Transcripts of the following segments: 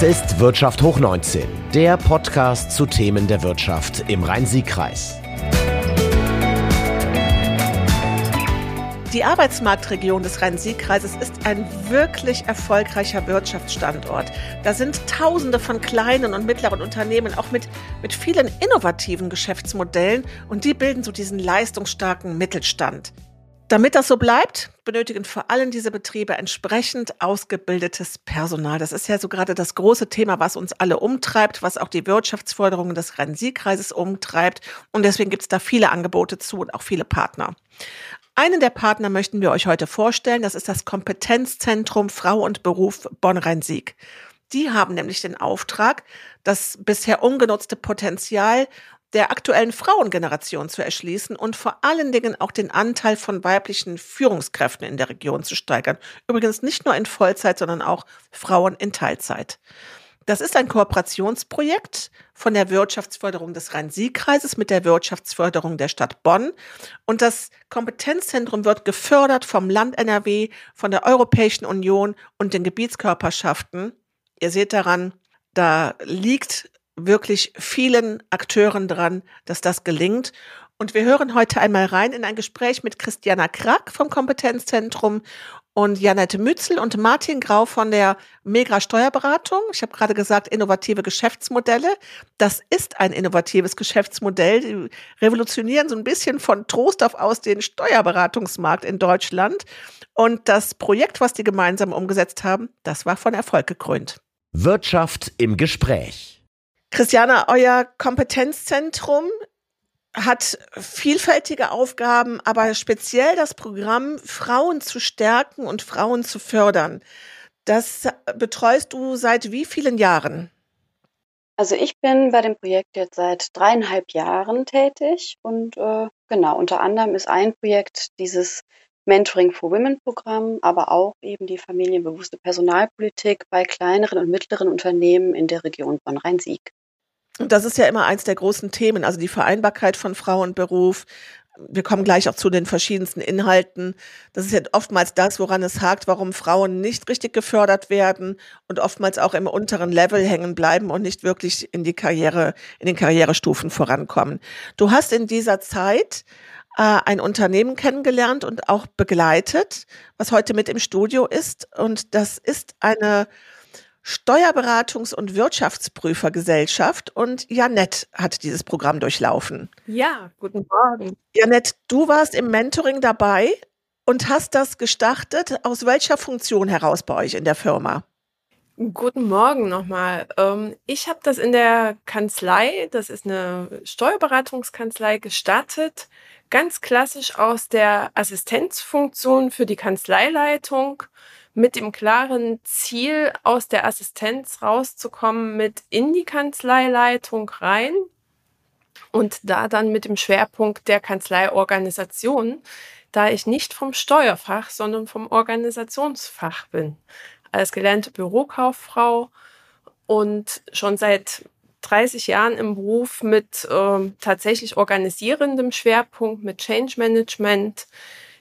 Das ist Wirtschaft hoch 19, der Podcast zu Themen der Wirtschaft im Rhein-Sieg-Kreis. Die Arbeitsmarktregion des Rhein-Sieg-Kreises ist ein wirklich erfolgreicher Wirtschaftsstandort. Da sind Tausende von kleinen und mittleren Unternehmen, auch mit, mit vielen innovativen Geschäftsmodellen, und die bilden so diesen leistungsstarken Mittelstand. Damit das so bleibt, benötigen vor allem diese Betriebe entsprechend ausgebildetes Personal. Das ist ja so gerade das große Thema, was uns alle umtreibt, was auch die Wirtschaftsförderung des Rhein-Sieg-Kreises umtreibt. Und deswegen gibt es da viele Angebote zu und auch viele Partner. Einen der Partner möchten wir euch heute vorstellen. Das ist das Kompetenzzentrum Frau und Beruf Bonn-Rhein-Sieg. Die haben nämlich den Auftrag, das bisher ungenutzte Potenzial der aktuellen Frauengeneration zu erschließen und vor allen Dingen auch den Anteil von weiblichen Führungskräften in der Region zu steigern. Übrigens nicht nur in Vollzeit, sondern auch Frauen in Teilzeit. Das ist ein Kooperationsprojekt von der Wirtschaftsförderung des Rhein-Sieg-Kreises mit der Wirtschaftsförderung der Stadt Bonn. Und das Kompetenzzentrum wird gefördert vom Land NRW, von der Europäischen Union und den Gebietskörperschaften. Ihr seht daran, da liegt wirklich vielen Akteuren dran, dass das gelingt. Und wir hören heute einmal rein in ein Gespräch mit Christiana Krack vom Kompetenzzentrum und Janette Mützel und Martin Grau von der Megra Steuerberatung. Ich habe gerade gesagt, innovative Geschäftsmodelle. Das ist ein innovatives Geschäftsmodell. Die revolutionieren so ein bisschen von Trost auf aus den Steuerberatungsmarkt in Deutschland. Und das Projekt, was die gemeinsam umgesetzt haben, das war von Erfolg gekrönt. Wirtschaft im Gespräch. Christiana, euer Kompetenzzentrum hat vielfältige Aufgaben, aber speziell das Programm Frauen zu stärken und Frauen zu fördern. Das betreust du seit wie vielen Jahren? Also ich bin bei dem Projekt jetzt seit dreieinhalb Jahren tätig und äh, genau, unter anderem ist ein Projekt dieses Mentoring for Women Programm, aber auch eben die familienbewusste Personalpolitik bei kleineren und mittleren Unternehmen in der Region Bonn-Rhein-Sieg. Und das ist ja immer eins der großen Themen, also die Vereinbarkeit von Frau und Beruf. Wir kommen gleich auch zu den verschiedensten Inhalten. Das ist ja oftmals das, woran es hakt, warum Frauen nicht richtig gefördert werden und oftmals auch im unteren Level hängen bleiben und nicht wirklich in die Karriere, in den Karrierestufen vorankommen. Du hast in dieser Zeit äh, ein Unternehmen kennengelernt und auch begleitet, was heute mit im Studio ist. Und das ist eine Steuerberatungs- und Wirtschaftsprüfergesellschaft und Janette hat dieses Programm durchlaufen. Ja, guten Morgen. Janette, du warst im Mentoring dabei und hast das gestartet. Aus welcher Funktion heraus bei euch in der Firma? Guten Morgen nochmal. Ähm, ich habe das in der Kanzlei, das ist eine Steuerberatungskanzlei, gestartet. Ganz klassisch aus der Assistenzfunktion für die Kanzleileitung mit dem klaren Ziel, aus der Assistenz rauszukommen, mit in die Kanzleileitung rein und da dann mit dem Schwerpunkt der Kanzleiorganisation, da ich nicht vom Steuerfach, sondern vom Organisationsfach bin. Als gelernte Bürokauffrau und schon seit 30 Jahren im Beruf mit äh, tatsächlich organisierendem Schwerpunkt, mit Change Management,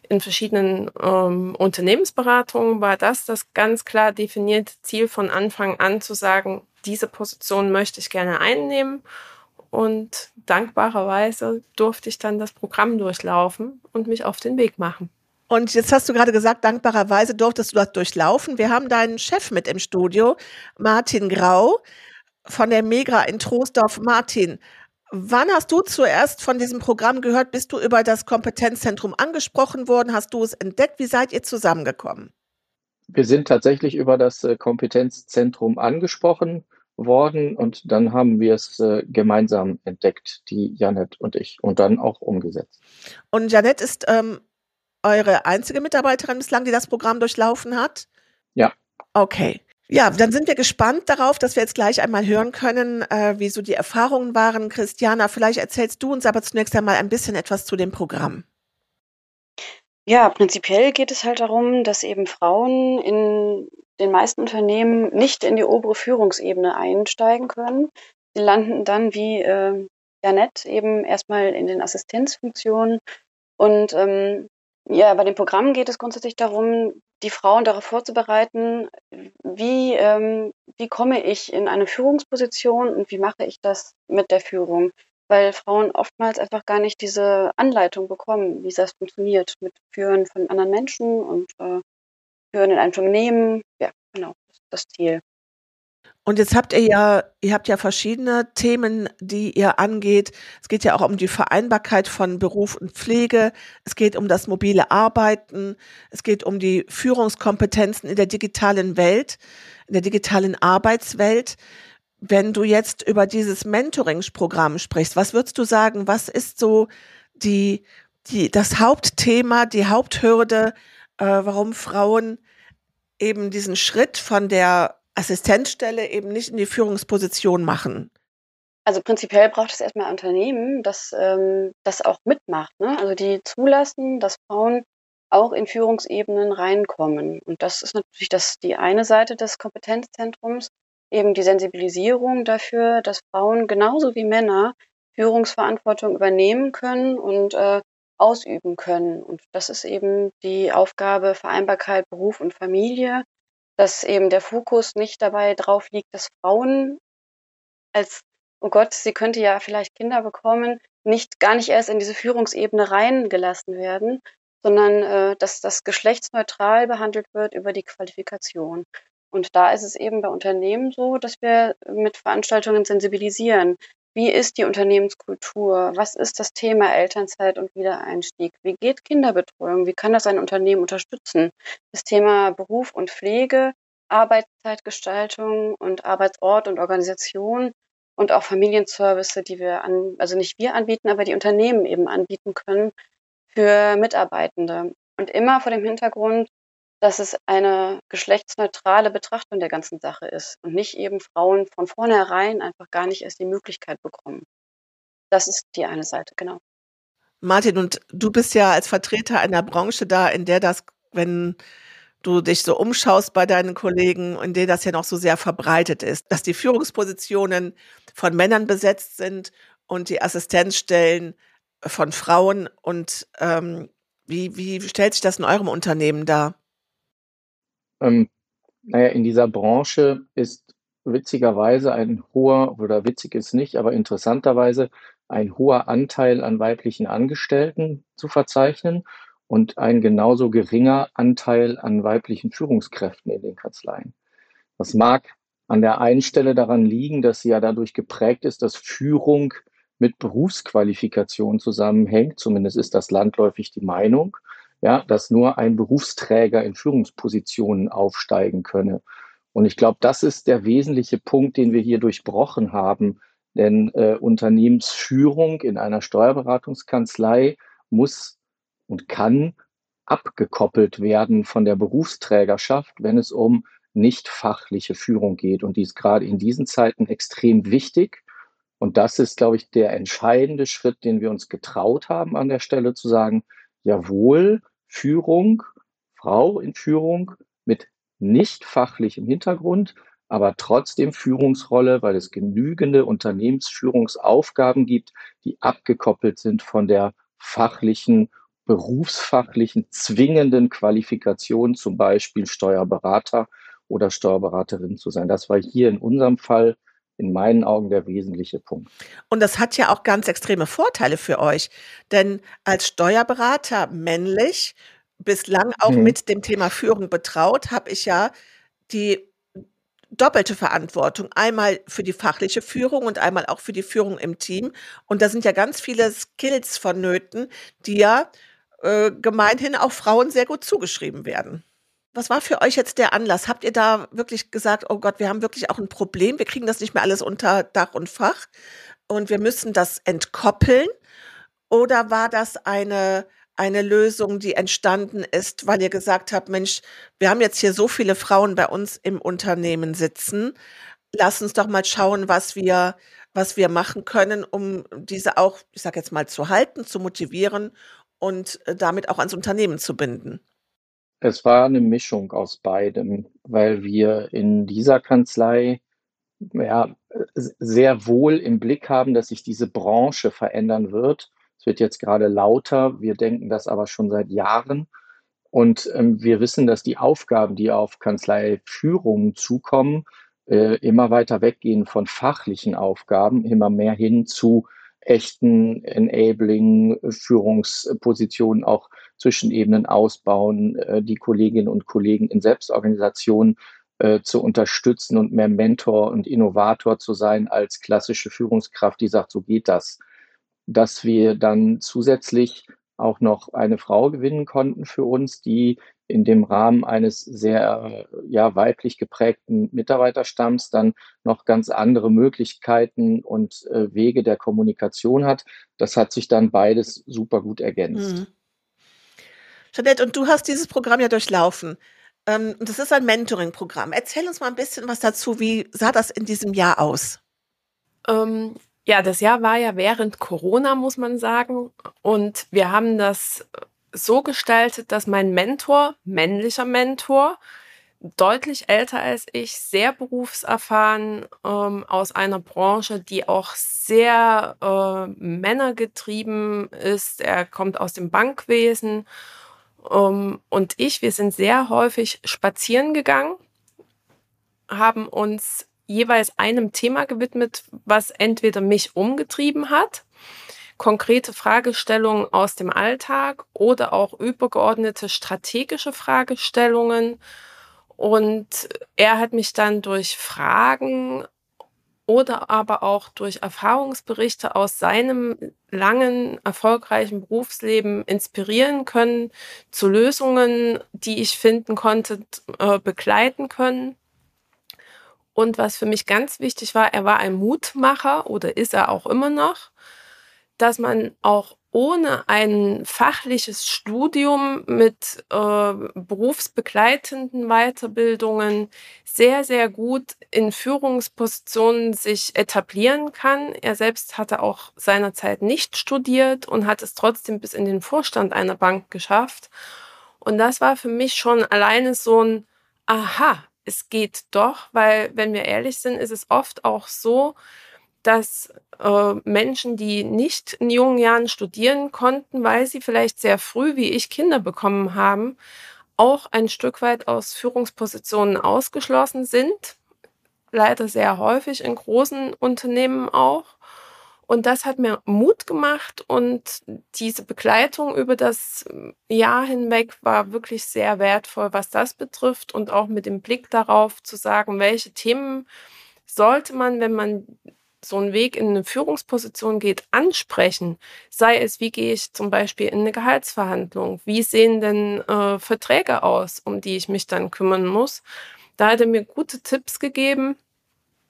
in verschiedenen ähm, Unternehmensberatungen war das das ganz klar definierte Ziel von Anfang an zu sagen, diese Position möchte ich gerne einnehmen. Und dankbarerweise durfte ich dann das Programm durchlaufen und mich auf den Weg machen. Und jetzt hast du gerade gesagt, dankbarerweise durftest du das durchlaufen. Wir haben deinen Chef mit im Studio, Martin Grau von der Megra in Troisdorf. Martin, Wann hast du zuerst von diesem Programm gehört? Bist du über das Kompetenzzentrum angesprochen worden? Hast du es entdeckt? Wie seid ihr zusammengekommen? Wir sind tatsächlich über das äh, Kompetenzzentrum angesprochen worden und dann haben wir es äh, gemeinsam entdeckt, die Janet und ich, und dann auch umgesetzt. Und Janet ist ähm, eure einzige Mitarbeiterin bislang, die das Programm durchlaufen hat? Ja. Okay. Ja, dann sind wir gespannt darauf, dass wir jetzt gleich einmal hören können, äh, wie so die Erfahrungen waren. Christiana, vielleicht erzählst du uns aber zunächst einmal ein bisschen etwas zu dem Programm. Ja, prinzipiell geht es halt darum, dass eben Frauen in den meisten Unternehmen nicht in die obere Führungsebene einsteigen können. Sie landen dann wie äh, Janette eben erstmal in den Assistenzfunktionen und ähm, Ja, bei dem Programm geht es grundsätzlich darum, die Frauen darauf vorzubereiten, wie, ähm, wie komme ich in eine Führungsposition und wie mache ich das mit der Führung? Weil Frauen oftmals einfach gar nicht diese Anleitung bekommen, wie das funktioniert mit Führen von anderen Menschen und äh, Führen in einem Unternehmen. Ja, genau, das ist das Ziel. Und jetzt habt ihr ja, ihr habt ja verschiedene Themen, die ihr angeht. Es geht ja auch um die Vereinbarkeit von Beruf und Pflege. Es geht um das mobile Arbeiten. Es geht um die Führungskompetenzen in der digitalen Welt, in der digitalen Arbeitswelt. Wenn du jetzt über dieses Mentoringsprogramm sprichst, was würdest du sagen, was ist so die, die, das Hauptthema, die Haupthürde, äh, warum Frauen eben diesen Schritt von der Assistenzstelle eben nicht in die Führungsposition machen? Also prinzipiell braucht es erstmal Unternehmen, das ähm, das auch mitmacht. Ne? Also die zulassen, dass Frauen auch in Führungsebenen reinkommen. Und das ist natürlich das, die eine Seite des Kompetenzzentrums, eben die Sensibilisierung dafür, dass Frauen genauso wie Männer Führungsverantwortung übernehmen können und äh, ausüben können. Und das ist eben die Aufgabe Vereinbarkeit Beruf und Familie dass eben der Fokus nicht dabei drauf liegt, dass Frauen als, oh Gott, sie könnte ja vielleicht Kinder bekommen, nicht gar nicht erst in diese Führungsebene reingelassen werden, sondern äh, dass das geschlechtsneutral behandelt wird über die Qualifikation. Und da ist es eben bei Unternehmen so, dass wir mit Veranstaltungen sensibilisieren. Wie ist die Unternehmenskultur? Was ist das Thema Elternzeit und Wiedereinstieg? Wie geht Kinderbetreuung? Wie kann das ein Unternehmen unterstützen? Das Thema Beruf und Pflege, Arbeitszeitgestaltung und Arbeitsort und Organisation und auch Familienservice, die wir an, also nicht wir anbieten, aber die Unternehmen eben anbieten können für Mitarbeitende. Und immer vor dem Hintergrund, dass es eine geschlechtsneutrale Betrachtung der ganzen Sache ist und nicht eben Frauen von vornherein einfach gar nicht erst die Möglichkeit bekommen. Das ist die eine Seite, genau. Martin, und du bist ja als Vertreter einer Branche da, in der das, wenn du dich so umschaust bei deinen Kollegen, in der das ja noch so sehr verbreitet ist, dass die Führungspositionen von Männern besetzt sind und die Assistenzstellen von Frauen. Und ähm, wie, wie stellt sich das in eurem Unternehmen dar? Ähm, naja, in dieser Branche ist witzigerweise ein hoher, oder witzig ist nicht, aber interessanterweise ein hoher Anteil an weiblichen Angestellten zu verzeichnen und ein genauso geringer Anteil an weiblichen Führungskräften in den Kanzleien. Das mag an der einen Stelle daran liegen, dass sie ja dadurch geprägt ist, dass Führung mit Berufsqualifikation zusammenhängt. Zumindest ist das landläufig die Meinung ja, dass nur ein Berufsträger in Führungspositionen aufsteigen könne. Und ich glaube, das ist der wesentliche Punkt, den wir hier durchbrochen haben. Denn äh, Unternehmensführung in einer Steuerberatungskanzlei muss und kann abgekoppelt werden von der Berufsträgerschaft, wenn es um nicht fachliche Führung geht. Und die ist gerade in diesen Zeiten extrem wichtig. Und das ist, glaube ich, der entscheidende Schritt, den wir uns getraut haben an der Stelle zu sagen, jawohl Führung, Frau in Führung mit nicht fachlichem Hintergrund, aber trotzdem Führungsrolle, weil es genügende Unternehmensführungsaufgaben gibt, die abgekoppelt sind von der fachlichen, berufsfachlichen, zwingenden Qualifikation, zum Beispiel Steuerberater oder Steuerberaterin zu sein. Das war hier in unserem Fall in meinen Augen der wesentliche Punkt. Und das hat ja auch ganz extreme Vorteile für euch, denn als Steuerberater männlich, bislang auch mhm. mit dem Thema Führung betraut, habe ich ja die doppelte Verantwortung. Einmal für die fachliche Führung und einmal auch für die Führung im Team. Und da sind ja ganz viele Skills vonnöten, die ja äh, gemeinhin auch Frauen sehr gut zugeschrieben werden. Was war für euch jetzt der Anlass? Habt ihr da wirklich gesagt, oh Gott, wir haben wirklich auch ein Problem, wir kriegen das nicht mehr alles unter Dach und Fach und wir müssen das entkoppeln? Oder war das eine, eine Lösung, die entstanden ist, weil ihr gesagt habt, Mensch, wir haben jetzt hier so viele Frauen bei uns im Unternehmen sitzen, lass uns doch mal schauen, was wir, was wir machen können, um diese auch, ich sage jetzt mal, zu halten, zu motivieren und äh, damit auch ans Unternehmen zu binden? Es war eine Mischung aus beidem, weil wir in dieser Kanzlei ja, sehr wohl im Blick haben, dass sich diese Branche verändern wird. Es wird jetzt gerade lauter. Wir denken das aber schon seit Jahren. Und ähm, wir wissen, dass die Aufgaben, die auf Kanzleiführungen zukommen, äh, immer weiter weggehen von fachlichen Aufgaben, immer mehr hin zu echten Enabling, Führungspositionen auch Zwischenebenen ausbauen, äh, die Kolleginnen und Kollegen in Selbstorganisationen äh, zu unterstützen und mehr Mentor und Innovator zu sein als klassische Führungskraft, die sagt, so geht das. Dass wir dann zusätzlich auch noch eine Frau gewinnen konnten für uns, die in dem Rahmen eines sehr ja, weiblich geprägten Mitarbeiterstamms dann noch ganz andere Möglichkeiten und äh, Wege der Kommunikation hat. Das hat sich dann beides super gut ergänzt. Mhm. Jeanette, und du hast dieses Programm ja durchlaufen. Ähm, das ist ein Mentoring-Programm. Erzähl uns mal ein bisschen was dazu. Wie sah das in diesem Jahr aus? Ähm, ja, das Jahr war ja während Corona, muss man sagen. Und wir haben das so gestaltet, dass mein Mentor, männlicher Mentor, deutlich älter als ich, sehr berufserfahren ähm, aus einer Branche, die auch sehr äh, männergetrieben ist. Er kommt aus dem Bankwesen um, und ich, wir sind sehr häufig spazieren gegangen, haben uns jeweils einem Thema gewidmet, was entweder mich umgetrieben hat, konkrete Fragestellungen aus dem Alltag oder auch übergeordnete strategische Fragestellungen. Und er hat mich dann durch Fragen oder aber auch durch Erfahrungsberichte aus seinem langen, erfolgreichen Berufsleben inspirieren können, zu Lösungen, die ich finden konnte, äh, begleiten können. Und was für mich ganz wichtig war, er war ein Mutmacher oder ist er auch immer noch, dass man auch ohne ein fachliches Studium mit äh, berufsbegleitenden Weiterbildungen sehr, sehr gut in Führungspositionen sich etablieren kann. Er selbst hatte auch seinerzeit nicht studiert und hat es trotzdem bis in den Vorstand einer Bank geschafft. Und das war für mich schon alleine so ein Aha, es geht doch, weil wenn wir ehrlich sind, ist es oft auch so, dass äh, Menschen, die nicht in jungen Jahren studieren konnten, weil sie vielleicht sehr früh, wie ich, Kinder bekommen haben, auch ein Stück weit aus Führungspositionen ausgeschlossen sind. Leider sehr häufig in großen Unternehmen auch. Und das hat mir Mut gemacht und diese Begleitung über das Jahr hinweg war wirklich sehr wertvoll, was das betrifft und auch mit dem Blick darauf zu sagen, welche Themen sollte man, wenn man so einen Weg in eine Führungsposition geht, ansprechen. Sei es, wie gehe ich zum Beispiel in eine Gehaltsverhandlung? Wie sehen denn äh, Verträge aus, um die ich mich dann kümmern muss? Da hat er mir gute Tipps gegeben.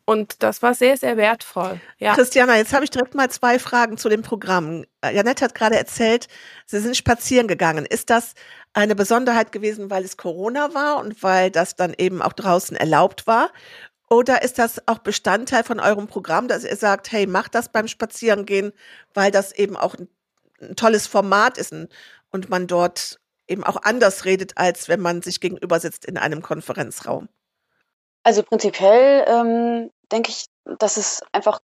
Und das war sehr, sehr wertvoll. Ja. Christiana, jetzt habe ich direkt mal zwei Fragen zu dem Programm. Janette hat gerade erzählt, Sie sind spazieren gegangen. Ist das eine Besonderheit gewesen, weil es Corona war und weil das dann eben auch draußen erlaubt war? Oder ist das auch Bestandteil von eurem Programm, dass ihr sagt, hey, macht das beim Spazierengehen, weil das eben auch ein, ein tolles Format ist und man dort eben auch anders redet, als wenn man sich gegenüber sitzt in einem Konferenzraum? Also prinzipiell ähm, denke ich, dass es einfach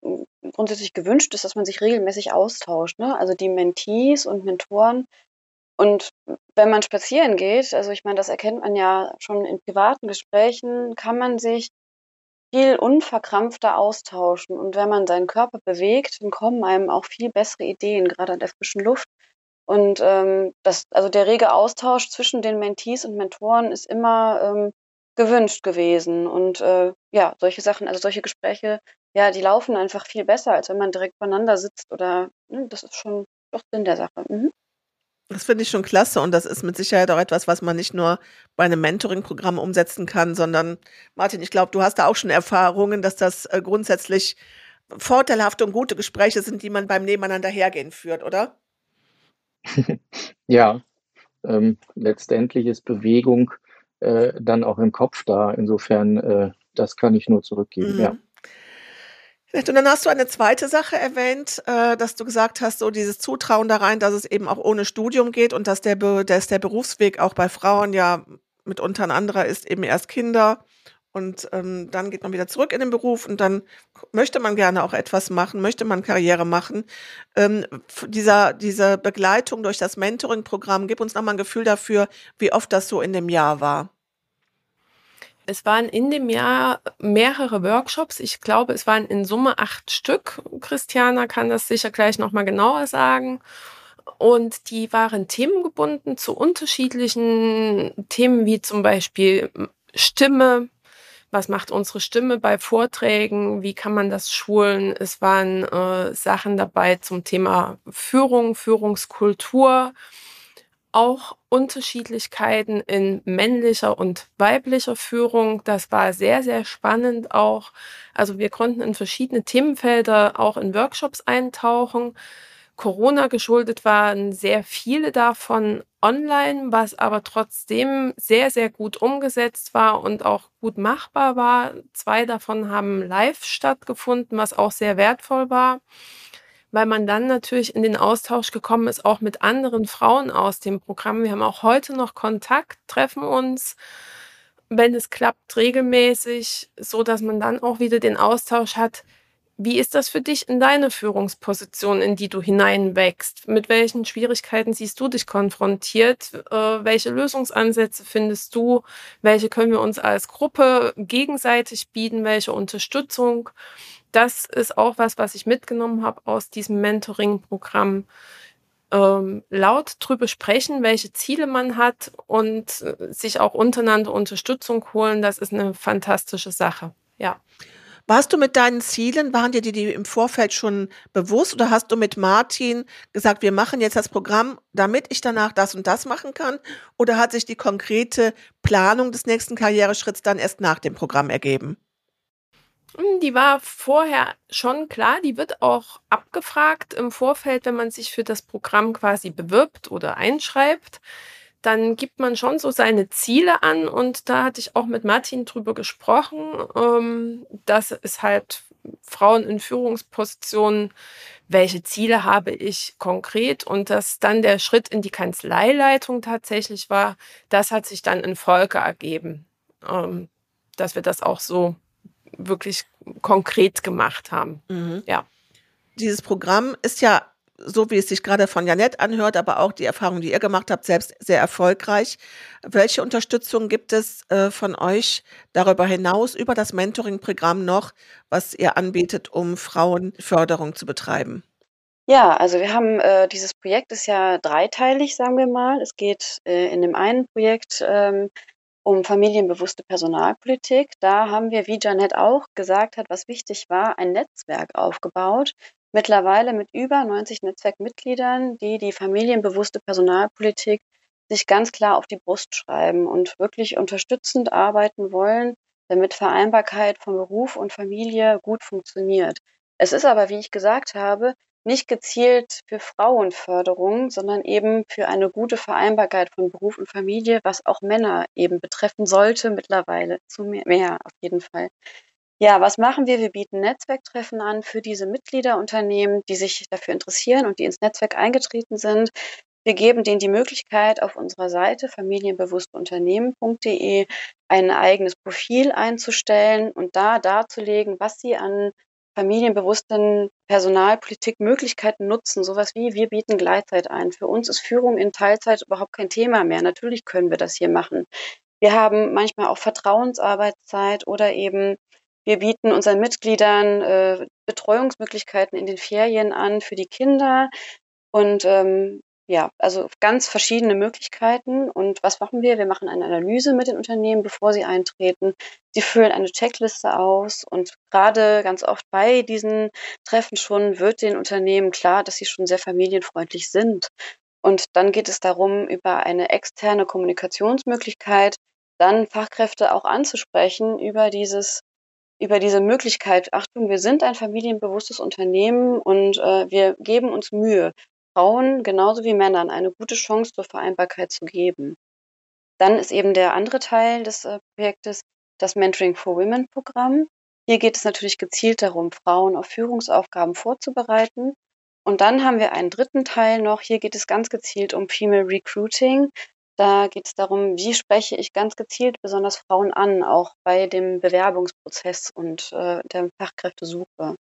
grundsätzlich gewünscht ist, dass man sich regelmäßig austauscht. Ne? Also die Mentees und Mentoren. Und wenn man spazieren geht, also ich meine, das erkennt man ja schon in privaten Gesprächen, kann man sich viel unverkrampfter austauschen. Und wenn man seinen Körper bewegt, dann kommen einem auch viel bessere Ideen, gerade an der frischen Luft. Und ähm, das, also der rege Austausch zwischen den Mentees und Mentoren ist immer ähm, gewünscht gewesen. Und äh, ja, solche Sachen, also solche Gespräche, ja, die laufen einfach viel besser, als wenn man direkt voneinander sitzt oder ne, das ist schon doch Sinn der Sache. Mhm. Das finde ich schon klasse und das ist mit Sicherheit auch etwas, was man nicht nur bei einem Mentoring-Programm umsetzen kann, sondern Martin, ich glaube, du hast da auch schon Erfahrungen, dass das äh, grundsätzlich vorteilhafte und gute Gespräche sind, die man beim Nebeneinander hergehen führt, oder? ja, ähm, letztendlich ist Bewegung äh, dann auch im Kopf da. Insofern, äh, das kann ich nur zurückgeben, mhm. ja. Und dann hast du eine zweite Sache erwähnt, äh, dass du gesagt hast, so dieses Zutrauen da rein, dass es eben auch ohne Studium geht und dass der, dass der Berufsweg auch bei Frauen ja mitunter ein anderer ist, eben erst Kinder Und ähm, dann geht man wieder zurück in den Beruf und dann möchte man gerne auch etwas machen, möchte man Karriere machen. Ähm, dieser, diese Begleitung durch das Mentoring-Programm, gib uns nochmal ein Gefühl dafür, wie oft das so in dem Jahr war. Es waren in dem Jahr mehrere Workshops. Ich glaube, es waren in Summe acht Stück. Christiana kann das sicher gleich nochmal genauer sagen. Und die waren themengebunden zu unterschiedlichen Themen, wie zum Beispiel Stimme, was macht unsere Stimme bei Vorträgen, wie kann man das schulen. Es waren äh, Sachen dabei zum Thema Führung, Führungskultur, auch Unterschiedlichkeiten in männlicher und weiblicher Führung. Das war sehr, sehr spannend auch. Also wir konnten in verschiedene Themenfelder auch in Workshops eintauchen. Corona geschuldet waren sehr viele davon online, was aber trotzdem sehr, sehr gut umgesetzt war und auch gut machbar war. Zwei davon haben live stattgefunden, was auch sehr wertvoll war, weil man dann natürlich in den Austausch gekommen ist, auch mit anderen Frauen aus dem Programm. Wir haben auch heute noch Kontakt, treffen uns, wenn es klappt, regelmäßig, so dass man dann auch wieder den Austausch hat wie ist das für dich in deine Führungsposition, in die du hineinwächst? Mit welchen Schwierigkeiten siehst du dich konfrontiert? Äh, welche Lösungsansätze findest du? Welche können wir uns als Gruppe gegenseitig bieten? Welche Unterstützung? Das ist auch was, was ich mitgenommen habe aus diesem Mentoring-Programm. Ähm, laut drüber sprechen, welche Ziele man hat und äh, sich auch untereinander Unterstützung holen, das ist eine fantastische Sache. Ja. Warst du mit deinen Zielen, waren dir die, die im Vorfeld schon bewusst oder hast du mit Martin gesagt, wir machen jetzt das Programm, damit ich danach das und das machen kann? Oder hat sich die konkrete Planung des nächsten Karriereschritts dann erst nach dem Programm ergeben? Hm, die war vorher schon klar, die wird auch abgefragt im Vorfeld, wenn man sich für das Programm quasi bewirbt oder einschreibt. Dann gibt man schon so seine Ziele an und da hatte ich auch mit Martin drüber gesprochen, ähm, dass es halt Frauen in Führungspositionen, welche Ziele habe ich konkret? Und dass dann der Schritt in die Kanzleileitung tatsächlich war, das hat sich dann in Folge ergeben, ähm, dass wir das auch so wirklich konkret gemacht haben. Mhm. Ja. Dieses Programm ist ja so wie es sich gerade von Janette anhört, aber auch die Erfahrung, die ihr gemacht habt, selbst sehr erfolgreich. Welche Unterstützung gibt es äh, von euch darüber hinaus, über das Mentoring-Programm noch, was ihr anbietet, um Frauenförderung zu betreiben? Ja, also wir haben äh, dieses Projekt ist ja dreiteilig, sagen wir mal. Es geht äh, in dem einen Projekt ähm, um familienbewusste Personalpolitik. Da haben wir, wie Janette auch gesagt hat, was wichtig war, ein Netzwerk aufgebaut, mittlerweile mit über 90 Netzwerkmitgliedern, die die familienbewusste Personalpolitik sich ganz klar auf die Brust schreiben und wirklich unterstützend arbeiten wollen, damit Vereinbarkeit von Beruf und Familie gut funktioniert. Es ist aber, wie ich gesagt habe, nicht gezielt für Frauenförderung, sondern eben für eine gute Vereinbarkeit von Beruf und Familie, was auch Männer eben betreffen sollte mittlerweile zu mehr, mehr auf jeden Fall. Ja, was machen wir? Wir bieten Netzwerktreffen an für diese Mitgliederunternehmen, die sich dafür interessieren und die ins Netzwerk eingetreten sind. Wir geben denen die Möglichkeit, auf unserer Seite familienbewusstunternehmen.de ein eigenes Profil einzustellen und da darzulegen, was sie an familienbewussten Personalpolitikmöglichkeiten nutzen. Sowas wie, wir bieten Gleitzeit ein. Für uns ist Führung in Teilzeit überhaupt kein Thema mehr. Natürlich können wir das hier machen. Wir haben manchmal auch Vertrauensarbeitszeit oder eben wir bieten unseren Mitgliedern äh, Betreuungsmöglichkeiten in den Ferien an für die Kinder und ähm, ja, also ganz verschiedene Möglichkeiten. Und was machen wir? Wir machen eine Analyse mit den Unternehmen, bevor sie eintreten. Sie füllen eine Checkliste aus und gerade ganz oft bei diesen Treffen schon wird den Unternehmen klar, dass sie schon sehr familienfreundlich sind. Und dann geht es darum, über eine externe Kommunikationsmöglichkeit dann Fachkräfte auch anzusprechen über dieses über diese Möglichkeit, Achtung, wir sind ein familienbewusstes Unternehmen und äh, wir geben uns Mühe, Frauen genauso wie Männern eine gute Chance zur Vereinbarkeit zu geben. Dann ist eben der andere Teil des äh, Projektes das Mentoring for Women Programm. Hier geht es natürlich gezielt darum, Frauen auf Führungsaufgaben vorzubereiten. Und dann haben wir einen dritten Teil noch. Hier geht es ganz gezielt um Female Recruiting. Da geht es darum, wie spreche ich ganz gezielt besonders Frauen an, auch bei dem Bewerbungsprozess und äh, der Fachkräftesuche.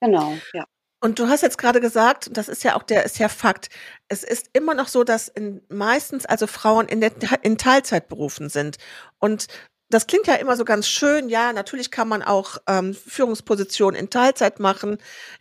Genau, ja. Und du hast jetzt gerade gesagt, das ist ja auch der ist ja Fakt. Es ist immer noch so, dass in, meistens also Frauen in, der, in Teilzeitberufen sind. Und das klingt ja immer so ganz schön. Ja, natürlich kann man auch ähm, Führungspositionen in Teilzeit machen.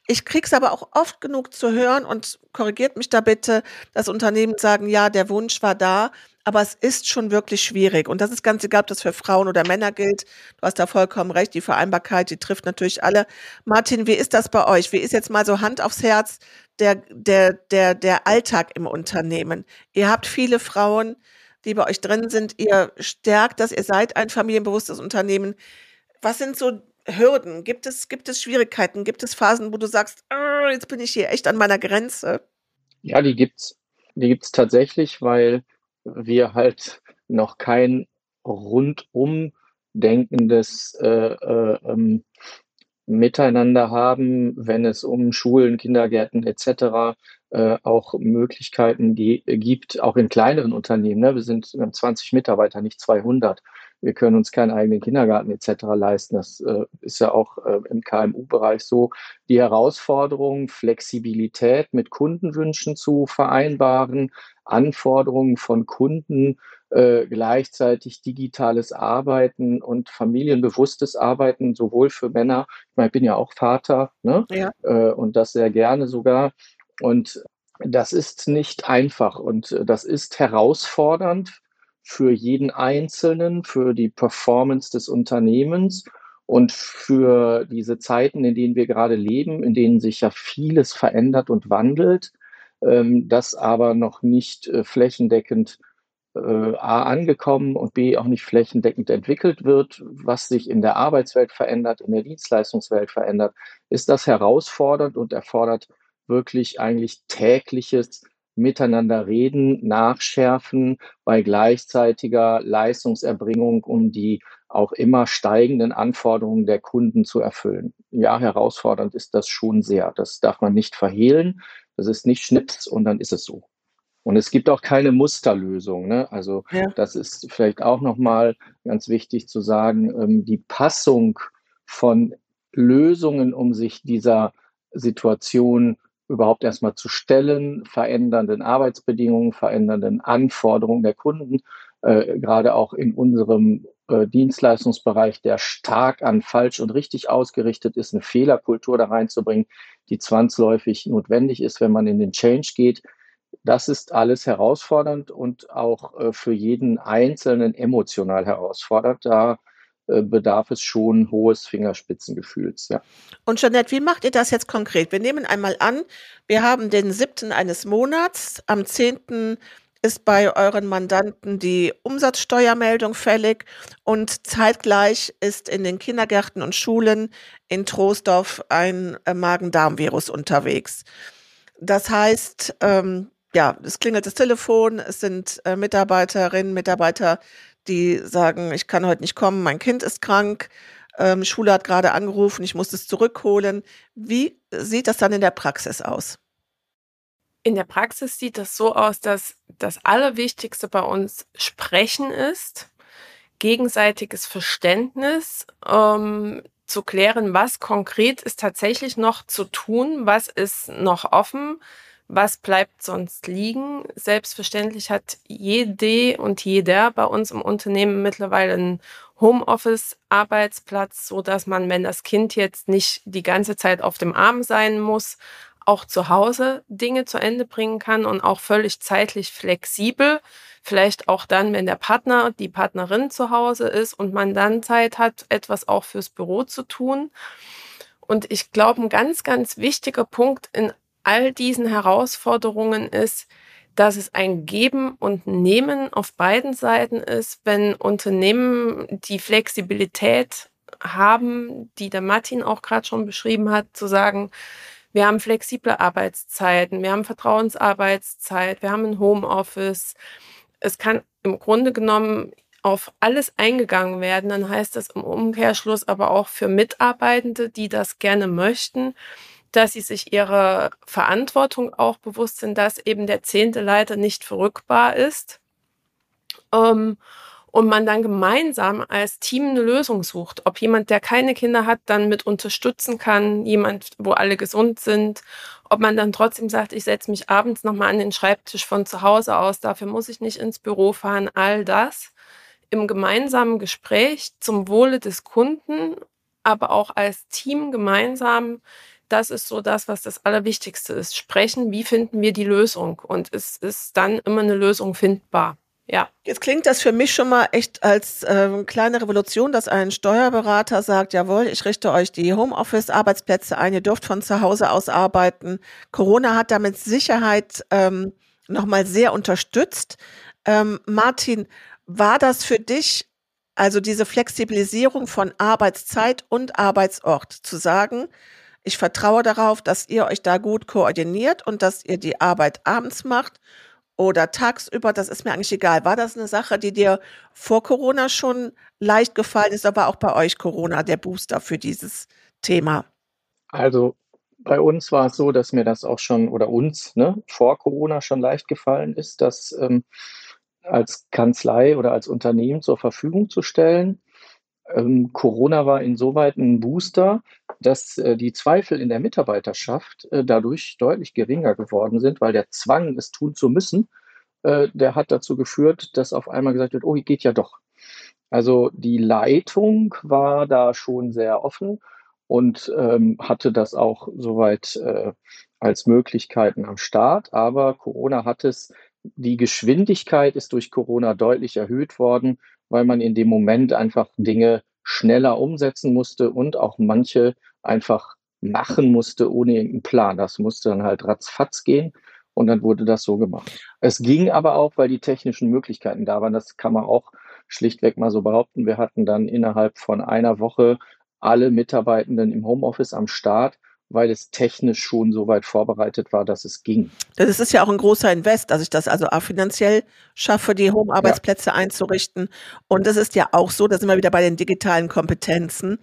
Ich krieg's aber auch oft genug zu hören und korrigiert mich da bitte, dass Unternehmen sagen, ja, der Wunsch war da, aber es ist schon wirklich schwierig. Und das ist ganz egal, ob das für Frauen oder Männer gilt. Du hast da vollkommen recht. Die Vereinbarkeit, die trifft natürlich alle. Martin, wie ist das bei euch? Wie ist jetzt mal so Hand aufs Herz der, der, der, der Alltag im Unternehmen? Ihr habt viele Frauen, die bei euch drin sind. Ihr stärkt das, ihr seid ein familienbewusstes Unternehmen. Was sind so Hürden? Gibt es, gibt es Schwierigkeiten? Gibt es Phasen, wo du sagst, oh, jetzt bin ich hier echt an meiner Grenze? Ja, die gibt's. Die gibt's tatsächlich, weil wir halt noch kein rundum denkendes äh, äh, ähm, Miteinander haben, wenn es um Schulen, Kindergärten etc. Äh, auch Möglichkeiten gibt, auch in kleineren Unternehmen. Ne? Wir sind wir haben 20 Mitarbeiter, nicht 200. Wir können uns keinen eigenen Kindergarten etc. leisten. Das äh, ist ja auch äh, im KMU-Bereich so. Die Herausforderung, Flexibilität mit Kundenwünschen zu vereinbaren, Anforderungen von Kunden, äh, gleichzeitig digitales Arbeiten und familienbewusstes Arbeiten, sowohl für Männer, ich meine, ich bin ja auch Vater, ne? Ja. Äh, und das sehr gerne sogar, und das ist nicht einfach und das ist herausfordernd für jeden Einzelnen, für die Performance des Unternehmens und für diese Zeiten, in denen wir gerade leben, in denen sich ja vieles verändert und wandelt, ähm, das aber noch nicht äh, flächendeckend äh, A angekommen und B auch nicht flächendeckend entwickelt wird, was sich in der Arbeitswelt verändert, in der Dienstleistungswelt verändert, ist das herausfordernd und erfordert wirklich eigentlich tägliches Miteinander reden, nachschärfen bei gleichzeitiger Leistungserbringung, um die auch immer steigenden Anforderungen der Kunden zu erfüllen. Ja, herausfordernd ist das schon sehr. Das darf man nicht verhehlen. Das ist nicht Schnips und dann ist es so. Und es gibt auch keine Musterlösung. Ne? Also ja. das ist vielleicht auch nochmal ganz wichtig zu sagen, ähm, die Passung von Lösungen, um sich dieser Situation überhaupt erstmal zu stellen, verändernden Arbeitsbedingungen, verändernden Anforderungen der Kunden, äh, gerade auch in unserem äh, Dienstleistungsbereich, der stark an falsch und richtig ausgerichtet ist, eine Fehlerkultur da reinzubringen, die zwangsläufig notwendig ist, wenn man in den Change geht. Das ist alles herausfordernd und auch äh, für jeden Einzelnen emotional herausfordernd. Da äh, bedarf es schon hohes Fingerspitzengefühls. Ja. Und Jeanette, wie macht ihr das jetzt konkret? Wir nehmen einmal an, wir haben den siebten eines Monats, am zehnten ist bei euren Mandanten die Umsatzsteuermeldung fällig und zeitgleich ist in den Kindergärten und Schulen in Troisdorf ein äh, Magen-Darm-Virus unterwegs. Das heißt, ähm, ja, es klingelt das Telefon, es sind äh, Mitarbeiterinnen, Mitarbeiter die sagen, ich kann heute nicht kommen, mein Kind ist krank, ähm, Schule hat gerade angerufen, ich muss es zurückholen. Wie sieht das dann in der Praxis aus? In der Praxis sieht das so aus, dass das Allerwichtigste bei uns Sprechen ist, gegenseitiges Verständnis, ähm, zu klären, was konkret ist tatsächlich noch zu tun, was ist noch offen, was bleibt sonst liegen? Selbstverständlich hat jede und jeder bei uns im Unternehmen mittlerweile einen Homeoffice-Arbeitsplatz, so dass man, wenn das Kind jetzt nicht die ganze Zeit auf dem Arm sein muss, auch zu Hause Dinge zu Ende bringen kann und auch völlig zeitlich flexibel. Vielleicht auch dann, wenn der Partner, die Partnerin zu Hause ist und man dann Zeit hat, etwas auch fürs Büro zu tun. Und ich glaube, ein ganz, ganz wichtiger Punkt in all diesen Herausforderungen ist, dass es ein Geben und Nehmen auf beiden Seiten ist, wenn Unternehmen die Flexibilität haben, die der Martin auch gerade schon beschrieben hat, zu sagen, wir haben flexible Arbeitszeiten, wir haben Vertrauensarbeitszeit, wir haben ein Homeoffice. Es kann im Grunde genommen auf alles eingegangen werden. Dann heißt das im Umkehrschluss aber auch für Mitarbeitende, die das gerne möchten, dass sie sich ihrer Verantwortung auch bewusst sind, dass eben der zehnte Leiter nicht verrückbar ist Ähm, und man dann gemeinsam als Team eine Lösung sucht. Ob jemand, der keine Kinder hat, dann mit unterstützen kann, jemand, wo alle gesund sind, ob man dann trotzdem sagt, ich setze mich abends nochmal an den Schreibtisch von zu Hause aus, dafür muss ich nicht ins Büro fahren, all das im gemeinsamen Gespräch zum Wohle des Kunden, aber auch als Team gemeinsam das ist so das, was das Allerwichtigste ist. Sprechen, wie finden wir die Lösung? Und es ist dann immer eine Lösung findbar. Ja. Jetzt klingt das für mich schon mal echt als äh, kleine Revolution, dass ein Steuerberater sagt, jawohl, ich richte euch die Homeoffice-Arbeitsplätze ein, ihr dürft von zu Hause aus arbeiten. Corona hat damit Sicherheit ähm, nochmal sehr unterstützt. Ähm, Martin, war das für dich, also diese Flexibilisierung von Arbeitszeit und Arbeitsort, zu sagen, ich vertraue darauf, dass ihr euch da gut koordiniert und dass ihr die Arbeit abends macht oder tagsüber, das ist mir eigentlich egal. War das eine Sache, die dir vor Corona schon leicht gefallen ist, aber auch bei euch Corona der Booster für dieses Thema? Also bei uns war es so, dass mir das auch schon oder uns ne, vor Corona schon leicht gefallen ist, das ähm, als Kanzlei oder als Unternehmen zur Verfügung zu stellen. Ähm, Corona war insoweit ein Booster, dass äh, die Zweifel in der Mitarbeiterschaft äh, dadurch deutlich geringer geworden sind, weil der Zwang, es tun zu müssen, äh, der hat dazu geführt, dass auf einmal gesagt wird, oh, geht ja doch. Also die Leitung war da schon sehr offen und ähm, hatte das auch soweit äh, als Möglichkeiten am Start. Aber Corona hat es, die Geschwindigkeit ist durch Corona deutlich erhöht worden, weil man in dem Moment einfach Dinge schneller umsetzen musste und auch manche einfach machen musste ohne irgendeinen Plan. Das musste dann halt ratzfatz gehen und dann wurde das so gemacht. Es ging aber auch, weil die technischen Möglichkeiten da waren. Das kann man auch schlichtweg mal so behaupten. Wir hatten dann innerhalb von einer Woche alle Mitarbeitenden im Homeoffice am Start weil es technisch schon so weit vorbereitet war, dass es ging. Das ist ja auch ein großer Invest, dass ich das also auch finanziell schaffe, die Home-Arbeitsplätze ja. einzurichten. Und es ist ja auch so, da sind wir wieder bei den digitalen Kompetenzen.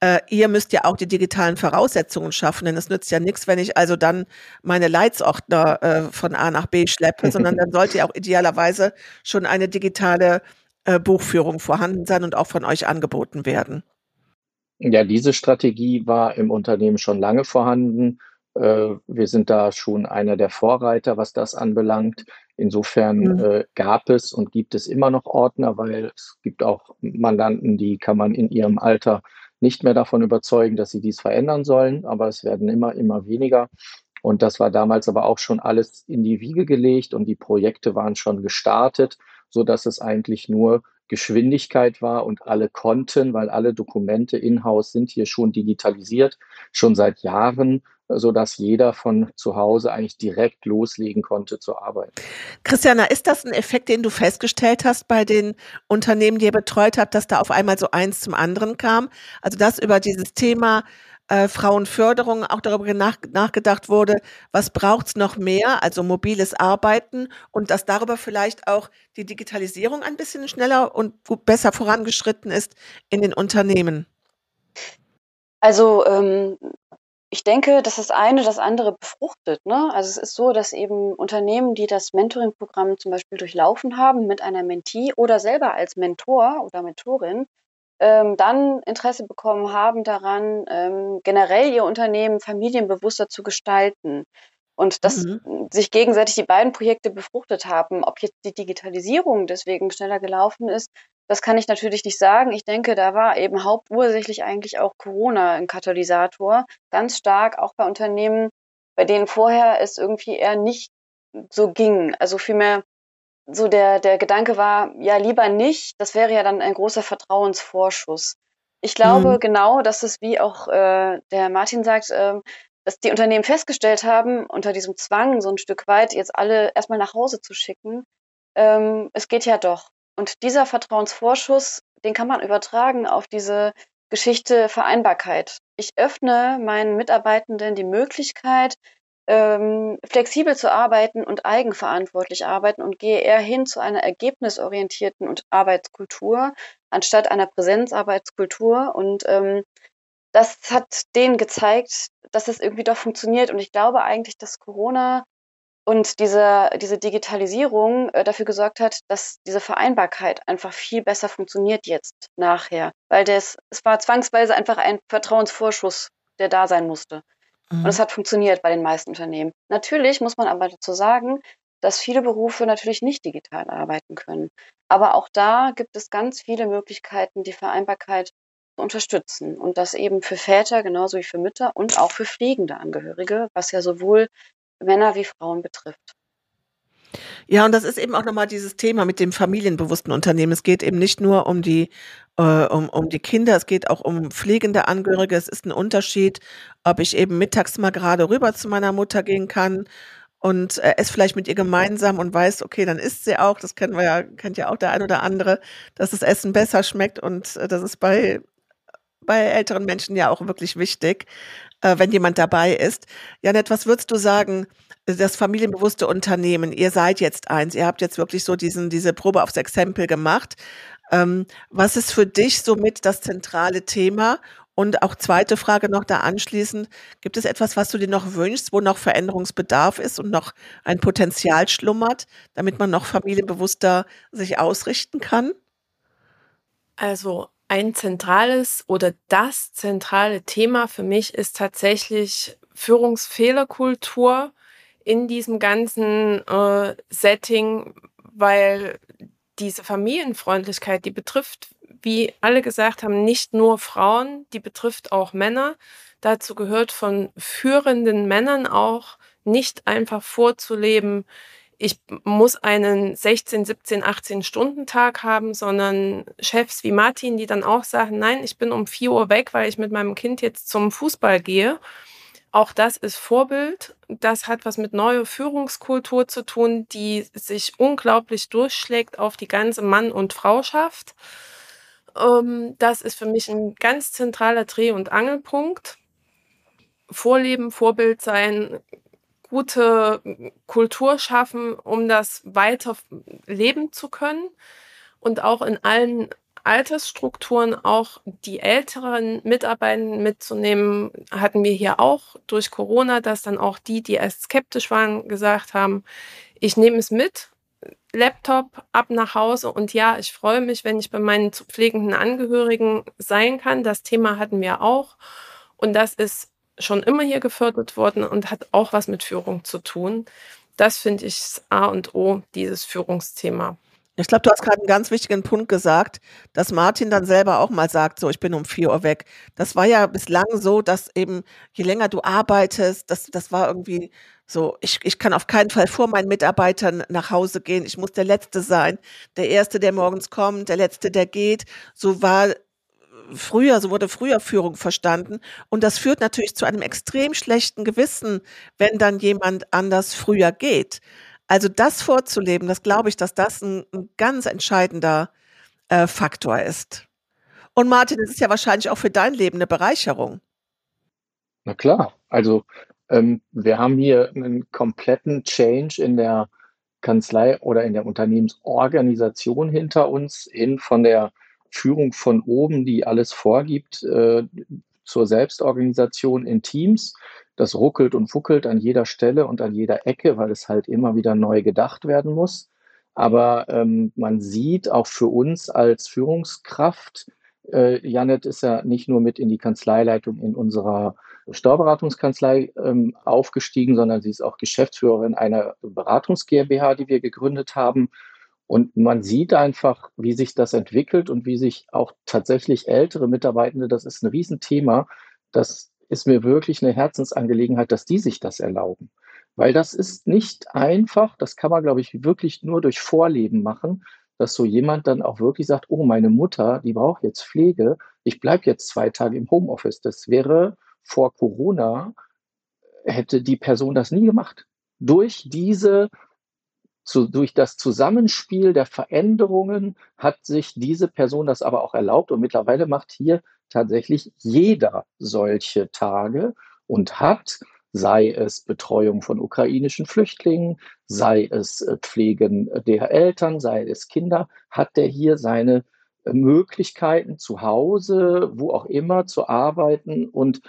Äh, ihr müsst ja auch die digitalen Voraussetzungen schaffen, denn es nützt ja nichts, wenn ich also dann meine Leitsordner äh, von A nach B schleppe, sondern dann sollte ja auch idealerweise schon eine digitale äh, Buchführung vorhanden sein und auch von euch angeboten werden. Ja, diese Strategie war im Unternehmen schon lange vorhanden. Äh, wir sind da schon einer der Vorreiter, was das anbelangt. Insofern mhm. äh, gab es und gibt es immer noch Ordner, weil es gibt auch Mandanten, die kann man in ihrem Alter nicht mehr davon überzeugen, dass sie dies verändern sollen, aber es werden immer, immer weniger. Und das war damals aber auch schon alles in die Wiege gelegt und die Projekte waren schon gestartet, so dass es eigentlich nur Geschwindigkeit war und alle konnten, weil alle Dokumente in-house sind hier schon digitalisiert, schon seit Jahren, so dass jeder von zu Hause eigentlich direkt loslegen konnte zur Arbeit. Christiana, ist das ein Effekt, den du festgestellt hast bei den Unternehmen, die ihr betreut habt, dass da auf einmal so eins zum anderen kam? Also dass über dieses Thema äh, Frauenförderung auch darüber nach, nachgedacht wurde, was braucht es noch mehr, also mobiles Arbeiten und dass darüber vielleicht auch die Digitalisierung ein bisschen schneller und besser vorangeschritten ist in den Unternehmen? Also ähm, ich denke, dass das eine das andere befruchtet. Ne? Also es ist so, dass eben Unternehmen, die das Mentoring-Programm zum Beispiel durchlaufen haben mit einer Mentee oder selber als Mentor oder Mentorin, ähm, dann Interesse bekommen haben daran, ähm, generell ihr Unternehmen familienbewusster zu gestalten. Und dass mhm. sich gegenseitig die beiden Projekte befruchtet haben. Ob jetzt die Digitalisierung deswegen schneller gelaufen ist, das kann ich natürlich nicht sagen. Ich denke, da war eben hauptursächlich eigentlich auch Corona ein Katalysator. Ganz stark auch bei Unternehmen, bei denen vorher es irgendwie eher nicht so ging. Also vielmehr so der, der Gedanke war, ja, lieber nicht, das wäre ja dann ein großer Vertrauensvorschuss. Ich glaube mhm. genau, dass es, wie auch äh, der Martin sagt, äh, dass die Unternehmen festgestellt haben, unter diesem Zwang so ein Stück weit jetzt alle erstmal nach Hause zu schicken, ähm, es geht ja doch. Und dieser Vertrauensvorschuss, den kann man übertragen auf diese Geschichte Vereinbarkeit. Ich öffne meinen Mitarbeitenden die Möglichkeit, ähm, flexibel zu arbeiten und eigenverantwortlich arbeiten und gehe eher hin zu einer ergebnisorientierten und Arbeitskultur anstatt einer Präsenzarbeitskultur. Und ähm, das hat denen gezeigt, dass es irgendwie doch funktioniert. Und ich glaube eigentlich, dass Corona Und diese, diese Digitalisierung äh, dafür gesorgt hat, dass diese Vereinbarkeit einfach viel besser funktioniert jetzt nachher. Weil das, es war zwangsweise einfach ein Vertrauensvorschuss, der da sein musste. Mhm. Und es hat funktioniert bei den meisten Unternehmen. Natürlich muss man aber dazu sagen, dass viele Berufe natürlich nicht digital arbeiten können. Aber auch da gibt es ganz viele Möglichkeiten, die Vereinbarkeit zu unterstützen. Und das eben für Väter genauso wie für Mütter und auch für pflegende Angehörige, was ja sowohl Männer wie Frauen betrifft. Ja, und das ist eben auch nochmal dieses Thema mit dem familienbewussten Unternehmen. Es geht eben nicht nur um die, äh, um, um die Kinder, es geht auch um pflegende Angehörige. Es ist ein Unterschied, ob ich eben mittags mal gerade rüber zu meiner Mutter gehen kann und äh, ess vielleicht mit ihr gemeinsam und weiß, okay, dann isst sie auch. Das kennen wir ja, kennt ja auch der ein oder andere, dass das Essen besser schmeckt und äh, das ist bei bei älteren Menschen ja auch wirklich wichtig, äh, wenn jemand dabei ist. Janet, was würdest du sagen, das familienbewusste Unternehmen, ihr seid jetzt eins, ihr habt jetzt wirklich so diesen, diese Probe aufs Exempel gemacht. Ähm, was ist für dich somit das zentrale Thema? Und auch zweite Frage noch da anschließend, gibt es etwas, was du dir noch wünschst, wo noch Veränderungsbedarf ist und noch ein Potenzial schlummert, damit man noch familienbewusster sich ausrichten kann? Also ein zentrales oder das zentrale Thema für mich ist tatsächlich Führungsfehlerkultur in diesem ganzen äh, Setting, weil diese Familienfreundlichkeit, die betrifft, wie alle gesagt haben, nicht nur Frauen, die betrifft auch Männer. Dazu gehört von führenden Männern auch nicht einfach vorzuleben, ich muss einen 16, 17, 18 Stunden Tag haben, sondern Chefs wie Martin, die dann auch sagen, nein, ich bin um 4 Uhr weg, weil ich mit meinem Kind jetzt zum Fußball gehe. Auch das ist Vorbild. Das hat was mit neuer Führungskultur zu tun, die sich unglaublich durchschlägt auf die ganze Mann- und Frauschaft. Ähm, das ist für mich ein ganz zentraler Dreh- und Angelpunkt. Vorleben, Vorbild sein, gute Kultur schaffen, um das weiter leben zu können. Und auch in allen Altersstrukturen auch die älteren Mitarbeiter mitzunehmen, hatten wir hier auch durch Corona, dass dann auch die, die erst skeptisch waren, gesagt haben, ich nehme es mit, Laptop ab nach Hause. Und ja, ich freue mich, wenn ich bei meinen zu pflegenden Angehörigen sein kann. Das Thema hatten wir auch. Und das ist schon immer hier gefördert worden und hat auch was mit Führung zu tun. Das finde ich A und O, dieses Führungsthema. Ich glaube, du hast gerade einen ganz wichtigen Punkt gesagt, dass Martin dann selber auch mal sagt, so, ich bin um vier Uhr weg. Das war ja bislang so, dass eben, je länger du arbeitest, das, das war irgendwie so, ich, ich kann auf keinen Fall vor meinen Mitarbeitern nach Hause gehen. Ich muss der Letzte sein. Der Erste, der morgens kommt, der Letzte, der geht. So war früher, so wurde früher Führung verstanden. Und das führt natürlich zu einem extrem schlechten Gewissen, wenn dann jemand anders früher geht. Also das vorzuleben, das glaube ich, dass das ein, ein ganz entscheidender äh, Faktor ist. Und Martin, es ist ja wahrscheinlich auch für dein Leben eine Bereicherung. Na klar, also ähm, wir haben hier einen kompletten Change in der Kanzlei oder in der Unternehmensorganisation hinter uns, hin von der Führung von oben, die alles vorgibt, äh, zur Selbstorganisation in Teams. Das ruckelt und wuckelt an jeder Stelle und an jeder Ecke, weil es halt immer wieder neu gedacht werden muss. Aber ähm, man sieht auch für uns als Führungskraft, äh, Janet ist ja nicht nur mit in die Kanzleileitung in unserer Steuerberatungskanzlei ähm, aufgestiegen, sondern sie ist auch Geschäftsführerin einer Beratungs GmbH, die wir gegründet haben. Und man sieht einfach, wie sich das entwickelt und wie sich auch tatsächlich ältere Mitarbeitende, das ist ein Riesenthema, das ist mir wirklich eine Herzensangelegenheit, dass die sich das erlauben. Weil das ist nicht einfach, das kann man, glaube ich, wirklich nur durch Vorleben machen, dass so jemand dann auch wirklich sagt, oh, meine Mutter, die braucht jetzt Pflege, ich bleibe jetzt zwei Tage im Homeoffice. Das wäre vor Corona, hätte die Person das nie gemacht. Durch diese zu, durch das Zusammenspiel der Veränderungen hat sich diese Person das aber auch erlaubt. Und mittlerweile macht hier tatsächlich jeder solche Tage und hat, sei es Betreuung von ukrainischen Flüchtlingen, sei es äh, Pflegen der Eltern, sei es Kinder, hat der hier seine äh, Möglichkeiten zu Hause, wo auch immer zu arbeiten und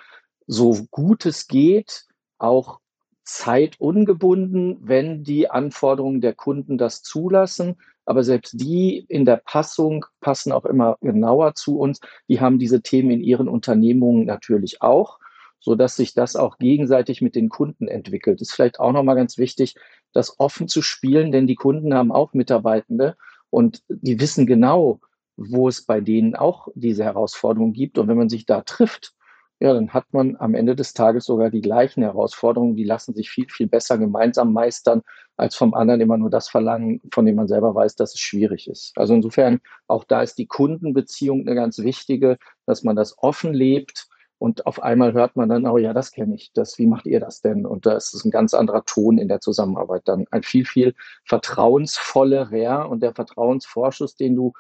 so gut es geht, auch zeitungebunden, wenn die Anforderungen der Kunden das zulassen. Aber selbst die in der Passung passen auch immer genauer zu uns. Die haben diese Themen in ihren Unternehmungen natürlich auch, so dass sich das auch gegenseitig mit den Kunden entwickelt. Ist vielleicht auch nochmal ganz wichtig, das offen zu spielen, denn die Kunden haben auch Mitarbeitende und die wissen genau, wo es bei denen auch diese Herausforderungen gibt. Und wenn man sich da trifft, ja, dann hat man am Ende des Tages sogar die gleichen Herausforderungen. Die lassen sich viel, viel besser gemeinsam meistern, als vom anderen immer nur das verlangen, von dem man selber weiß, dass es schwierig ist. Also insofern, auch da ist die Kundenbeziehung eine ganz wichtige, dass man das offen lebt. Und auf einmal hört man dann, oh ja, das kenne ich, das, wie macht ihr das denn? Und da ist es ein ganz anderer Ton in der Zusammenarbeit dann. Ein viel, viel vertrauensvollerer und der Vertrauensvorschuss, den du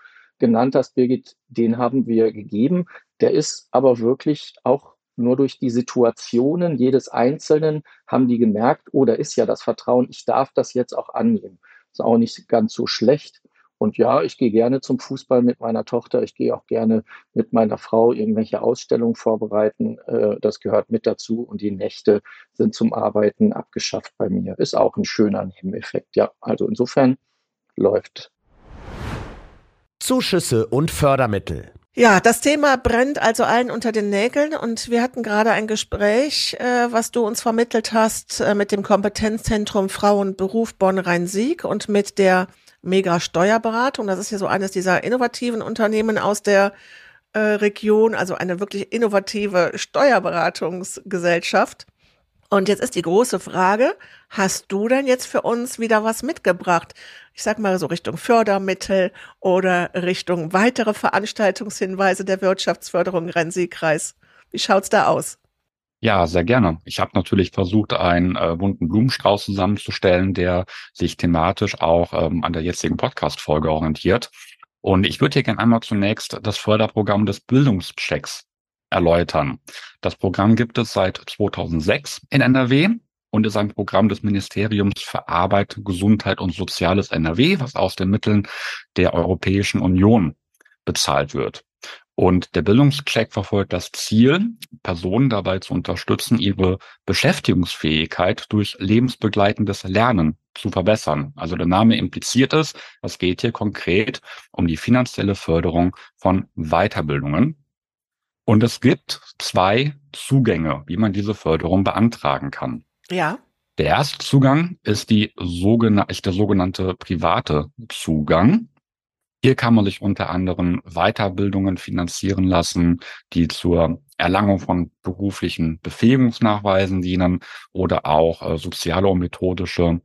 genannt hast, Birgit, den haben wir gegeben. Der ist aber wirklich auch nur durch die Situationen jedes Einzelnen haben die gemerkt, oh, da ist ja das Vertrauen, ich darf das jetzt auch annehmen. Ist auch nicht ganz so schlecht. Und ja, ich gehe gerne zum Fußball mit meiner Tochter. Ich gehe auch gerne mit meiner Frau irgendwelche Ausstellungen vorbereiten. Äh, das gehört mit dazu. Und die Nächte sind zum Arbeiten abgeschafft bei mir. Ist auch ein schöner Nebeneffekt. Ja, also insofern läuft. Zuschüsse und Fördermittel. Ja, das Thema brennt also allen unter den Nägeln und wir hatten gerade ein Gespräch, äh, was du uns vermittelt hast äh, mit dem Kompetenzzentrum Frauenberuf Bonn-Rhein-Sieg und mit der Mega Steuerberatung. Das ist ja so eines dieser innovativen Unternehmen aus der äh, Region, also eine wirklich innovative Steuerberatungsgesellschaft. Und jetzt ist die große Frage, hast du denn jetzt für uns wieder was mitgebracht? Ich sag mal so Richtung Fördermittel oder Richtung weitere Veranstaltungshinweise der Wirtschaftsförderung Rhein-Sieg-Kreis. Wie schaut's da aus? Ja, sehr gerne. Ich habe natürlich versucht, einen äh, bunten Blumenstrauß zusammenzustellen, der sich thematisch auch ähm, an der jetzigen Podcast-Folge orientiert. Und ich würde hier gerne einmal zunächst das Förderprogramm des Bildungschecks erläutern. Das Programm gibt es seit 2006 in NRW und ist ein Programm des Ministeriums für Arbeit, Gesundheit und Soziales NRW, was aus den Mitteln der Europäischen Union bezahlt wird. Und der Bildungscheck verfolgt das Ziel, Personen dabei zu unterstützen, ihre Beschäftigungsfähigkeit durch lebensbegleitendes Lernen zu verbessern. Also der Name impliziert es, es geht hier konkret um die finanzielle Förderung von Weiterbildungen. Und es gibt zwei Zugänge, wie man diese Förderung beantragen kann. Ja. Der erste Zugang ist, die sogenannte, ist der sogenannte private Zugang. Hier kann man sich unter anderem Weiterbildungen finanzieren lassen, die zur Erlangung von beruflichen Befähigungsnachweisen dienen oder auch äh, soziale und methodische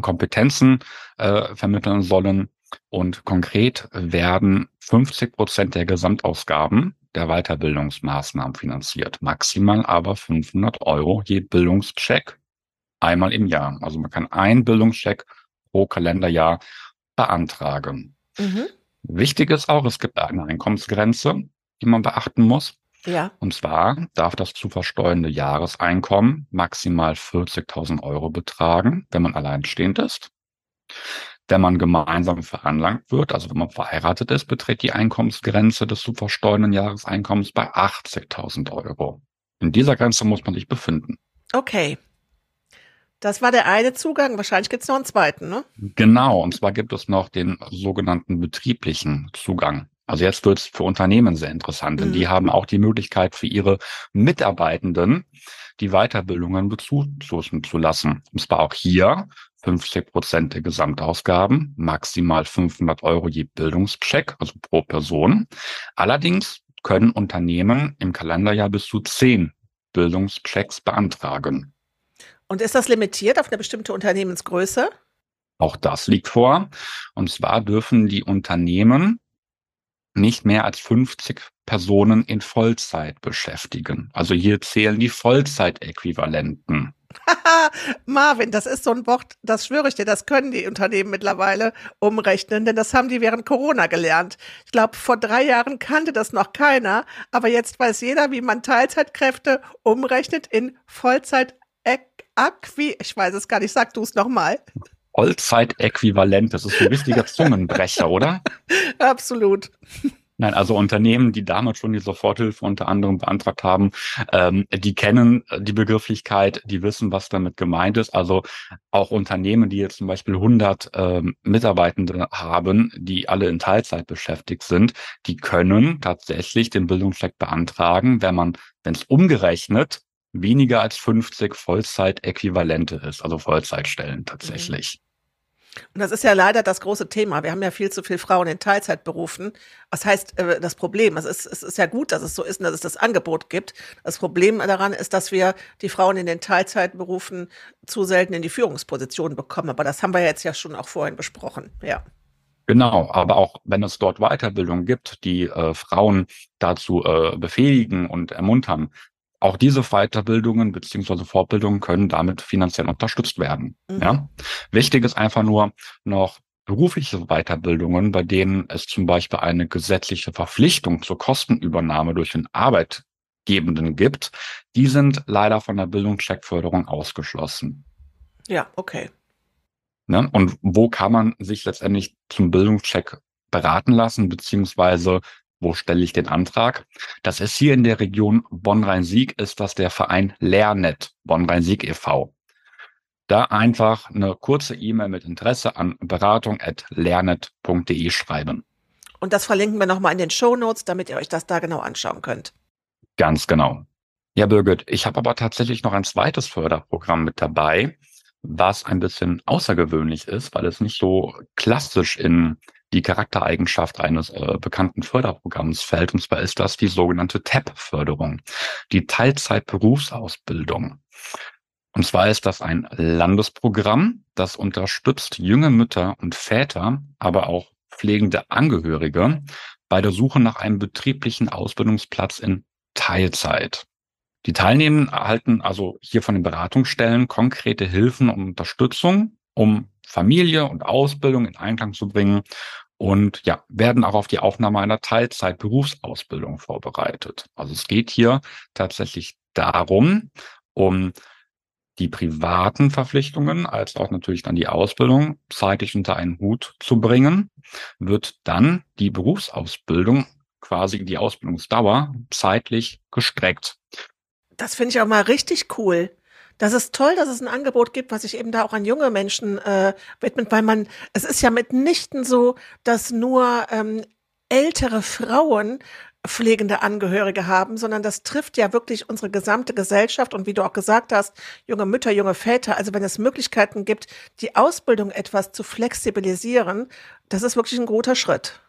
Kompetenzen äh, vermitteln sollen. Und konkret werden 50 Prozent der Gesamtausgaben der Weiterbildungsmaßnahmen finanziert. Maximal aber 500 Euro je Bildungscheck einmal im Jahr. Also man kann einen Bildungscheck pro Kalenderjahr beantragen. Mhm. Wichtig ist auch, es gibt eine Einkommensgrenze, die man beachten muss. Ja. Und zwar darf das zu versteuernde Jahreseinkommen maximal 40.000 Euro betragen, wenn man alleinstehend ist. Wenn man gemeinsam veranlangt wird, also wenn man verheiratet ist, beträgt die Einkommensgrenze des zu versteuernden Jahreseinkommens bei 80.000 Euro. In dieser Grenze muss man sich befinden. Okay. Das war der eine Zugang. Wahrscheinlich gibt es noch einen zweiten, ne? Genau. Und zwar gibt es noch den sogenannten betrieblichen Zugang. Also jetzt wird es für Unternehmen sehr interessant, denn mhm. die haben auch die Möglichkeit für ihre Mitarbeitenden die Weiterbildungen bezuschüssen zu lassen. Und zwar auch hier 50 Prozent der Gesamtausgaben, maximal 500 Euro je Bildungscheck, also pro Person. Allerdings können Unternehmen im Kalenderjahr bis zu 10 Bildungschecks beantragen. Und ist das limitiert auf eine bestimmte Unternehmensgröße? Auch das liegt vor. Und zwar dürfen die Unternehmen nicht mehr als 50 Personen in Vollzeit beschäftigen. Also hier zählen die Vollzeitäquivalenten. Marvin, das ist so ein Wort, das schwöre ich dir, das können die Unternehmen mittlerweile umrechnen, denn das haben die während Corona gelernt. Ich glaube, vor drei Jahren kannte das noch keiner, aber jetzt weiß jeder, wie man Teilzeitkräfte umrechnet in Vollzeit Äqui, ich weiß es gar nicht, sag du es nochmal. Vollzeitäquivalent, das ist ein richtiger Zungenbrecher, oder? Absolut. Nein, also Unternehmen, die damals schon die Soforthilfe unter anderem beantragt haben, ähm, die kennen die Begrifflichkeit, die wissen, was damit gemeint ist. Also auch Unternehmen, die jetzt zum Beispiel 100 ähm, Mitarbeitende haben, die alle in Teilzeit beschäftigt sind, die können tatsächlich den Bildungscheck beantragen, wenn man, wenn es umgerechnet weniger als 50 Vollzeitäquivalente ist, also Vollzeitstellen tatsächlich. Und das ist ja leider das große Thema. Wir haben ja viel zu viele Frauen in Teilzeitberufen. Was heißt äh, das Problem? Es ist, es ist ja gut, dass es so ist und dass es das Angebot gibt. Das Problem daran ist, dass wir die Frauen in den Teilzeitberufen zu selten in die Führungsposition bekommen. Aber das haben wir jetzt ja schon auch vorhin besprochen. Ja. Genau, aber auch wenn es dort Weiterbildung gibt, die äh, Frauen dazu äh, befähigen und ermuntern, auch diese Weiterbildungen beziehungsweise Fortbildungen können damit finanziell unterstützt werden. Mhm. Ja? Wichtig ist einfach nur noch berufliche Weiterbildungen, bei denen es zum Beispiel eine gesetzliche Verpflichtung zur Kostenübernahme durch den Arbeitgebenden gibt, die sind leider von der Bildungscheckförderung ausgeschlossen. Ja, okay. Ne? Und wo kann man sich letztendlich zum Bildungscheck beraten lassen, beziehungsweise wo stelle ich den Antrag? Das ist hier in der Region Bonn-Rhein-Sieg, ist das der Verein Lernet Bonn-Rhein-Sieg e.V. Da einfach eine kurze E-Mail mit Interesse an beratung.lernet.de schreiben. Und das verlinken wir nochmal in den Show Notes, damit ihr euch das da genau anschauen könnt. Ganz genau. Ja, Birgit, ich habe aber tatsächlich noch ein zweites Förderprogramm mit dabei, was ein bisschen außergewöhnlich ist, weil es nicht so klassisch in die Charaktereigenschaft eines äh, bekannten Förderprogramms fällt. Und zwar ist das die sogenannte TAP-Förderung, die Teilzeitberufsausbildung. Und zwar ist das ein Landesprogramm, das unterstützt junge Mütter und Väter, aber auch pflegende Angehörige bei der Suche nach einem betrieblichen Ausbildungsplatz in Teilzeit. Die Teilnehmenden erhalten also hier von den Beratungsstellen konkrete Hilfen und Unterstützung, um Familie und Ausbildung in Einklang zu bringen und ja, werden auch auf die Aufnahme einer Teilzeit-Berufsausbildung vorbereitet. Also es geht hier tatsächlich darum, um die privaten Verpflichtungen als auch natürlich dann die Ausbildung zeitig unter einen Hut zu bringen, wird dann die Berufsausbildung quasi die Ausbildungsdauer zeitlich gestreckt. Das finde ich auch mal richtig cool. Das ist toll, dass es ein Angebot gibt, was sich eben da auch an junge Menschen äh, widmet, weil man, es ist ja mitnichten so, dass nur ähm, ältere Frauen pflegende Angehörige haben, sondern das trifft ja wirklich unsere gesamte Gesellschaft und wie du auch gesagt hast, junge Mütter, junge Väter, also wenn es Möglichkeiten gibt, die Ausbildung etwas zu flexibilisieren, das ist wirklich ein guter Schritt.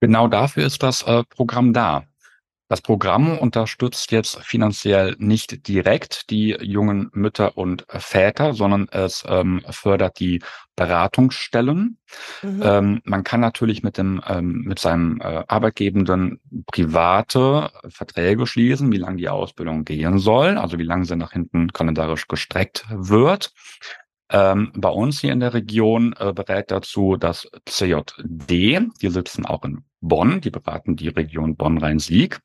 Genau dafür ist das äh, Programm da. Das Programm unterstützt jetzt finanziell nicht direkt die jungen Mütter und Väter, sondern es ähm, fördert die Beratungsstellen. Mhm. Ähm, man kann natürlich mit dem ähm, mit seinem äh, Arbeitgebenden private Verträge schließen, wie lange die Ausbildung gehen soll, also wie lange sie nach hinten kalendarisch gestreckt wird. Ähm, bei uns hier in der Region äh, berät dazu das CJD. Die sitzen auch in Bonn. Die beraten die Region Bonn-Rhein-Sieg.